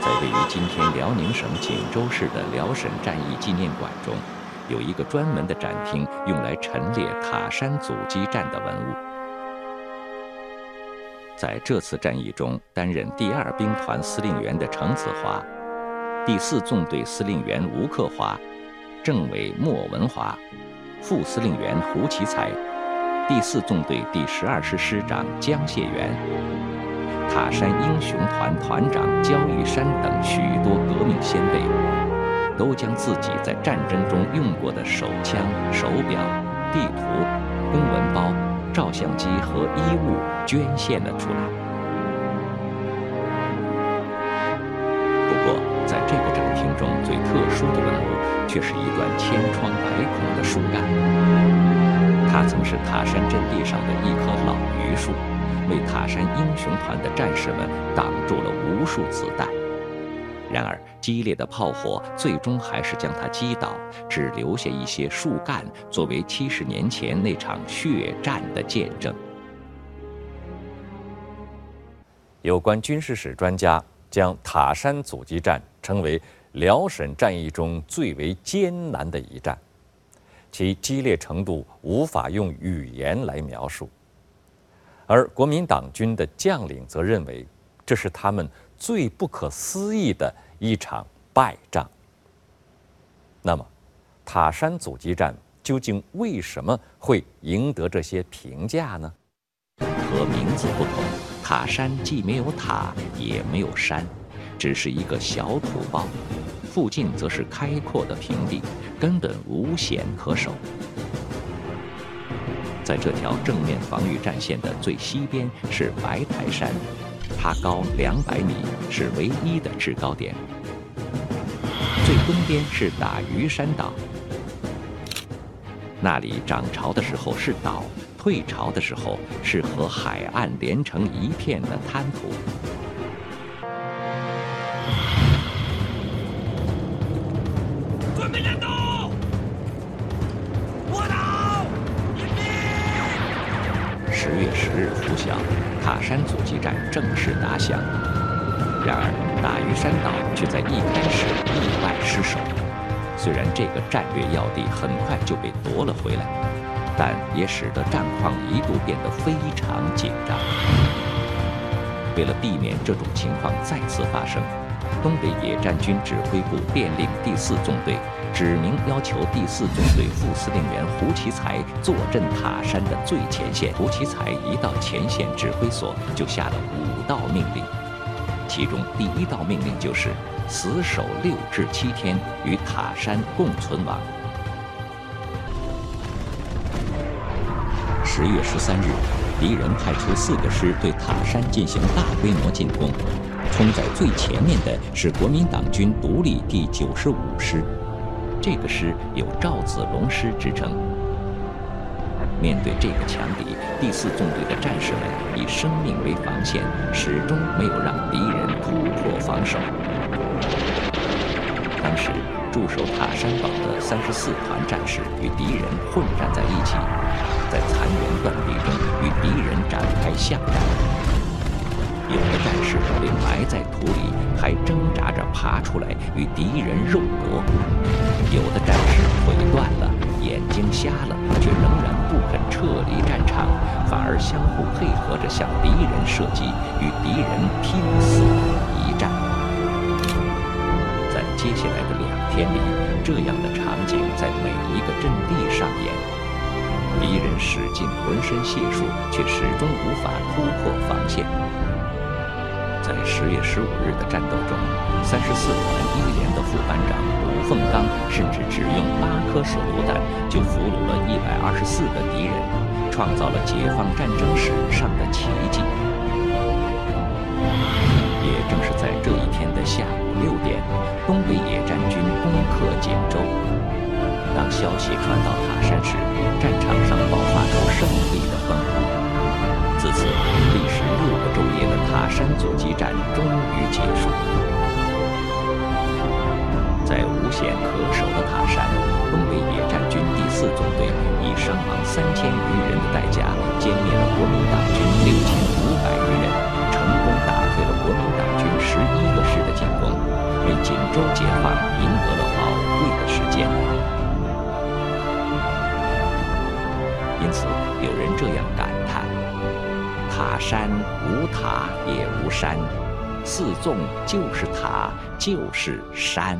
在位于今天辽宁省锦州市的辽沈战役纪念馆中，有一个专门的展厅，用来陈列塔山阻击战的文物。在这次战役中，担任第二兵团司令员的程子华，第四纵队司令员吴克华。政委莫文华，副司令员胡奇才，第四纵队第十二师师长江谢元，塔山英雄团团长焦玉山等许多革命先辈，都将自己在战争中用过的手枪、手表、地图、公文包、照相机和衣物捐献了出来。不过，在这个展厅中最特殊的文物。却是一段千疮百孔的树干，它曾是塔山阵地上的一棵老榆树，为塔山英雄团的战士们挡住了无数子弹。然而，激烈的炮火最终还是将他击倒，只留下一些树干作为七十年前那场血战的见证。有关军事史专家将塔山阻击战称为。辽沈战役中最为艰难的一战，其激烈程度无法用语言来描述。而国民党军的将领则认为，这是他们最不可思议的一场败仗。那么，塔山阻击战究竟为什么会赢得这些评价呢？和名字不同，塔山既没有塔，也没有山。只是一个小土包，附近则是开阔的平地，根本无险可守。在这条正面防御战线的最西边是白台山，它高两百米，是唯一的制高点。最东边是打鱼山岛，那里涨潮的时候是岛，退潮的时候是和海岸连成一片的滩涂。十日拂晓，塔山阻击战正式打响。然而，打鱼山岛却在一开始意外失守。虽然这个战略要地很快就被夺了回来，但也使得战况一度变得非常紧张。为了避免这种情况再次发生，东北野战军指挥部电令第四纵队。指明要求第四纵队副司令员胡奇才坐镇塔山的最前线。胡奇才一到前线指挥所，就下了五道命令，其中第一道命令就是死守六至七天，与塔山共存亡。十月十三日，敌人派出四个师对塔山进行大规模进攻，冲在最前面的是国民党军独立第九十五师。这个师有赵子龙师之称。面对这个强敌，第四纵队的战士们以生命为防线，始终没有让敌人突破防守。当时驻守塔山堡的三十四团战士与敌人混战在一起，在残垣断壁中与敌人展开巷战。有的战士被埋在土里，还挣爬出来与敌人肉搏；有的战士腿断了、眼睛瞎了，却仍然不肯撤离战场，反而相互配合着向敌人射击，与敌人拼死一战。在接下来的两天里，这样的场景在每一个阵地上演。敌人使尽浑身解数，却始终无法突破防线。在十月十五日的战斗，十四团一连的副班长吴凤刚甚至只用八颗手榴弹就俘虏了一百二十四个敌人创造了解放战争史上的奇迹。也正是在这一天的下午六点东北野战军攻克锦州。当消息传到塔山时战场上爆发出胜利的欢呼自此历时六个昼夜的塔山阻击战终于结束。在无险可守的塔山，东北野战军第四纵队以伤亡三千余人的代价，歼灭了国民党军六千五百余人，成功打退了国民党军十一个师的进攻，为锦州解放赢得了宝贵的时间。因此，有人这样感叹：“塔山无塔也无山，四纵就是塔就是山。”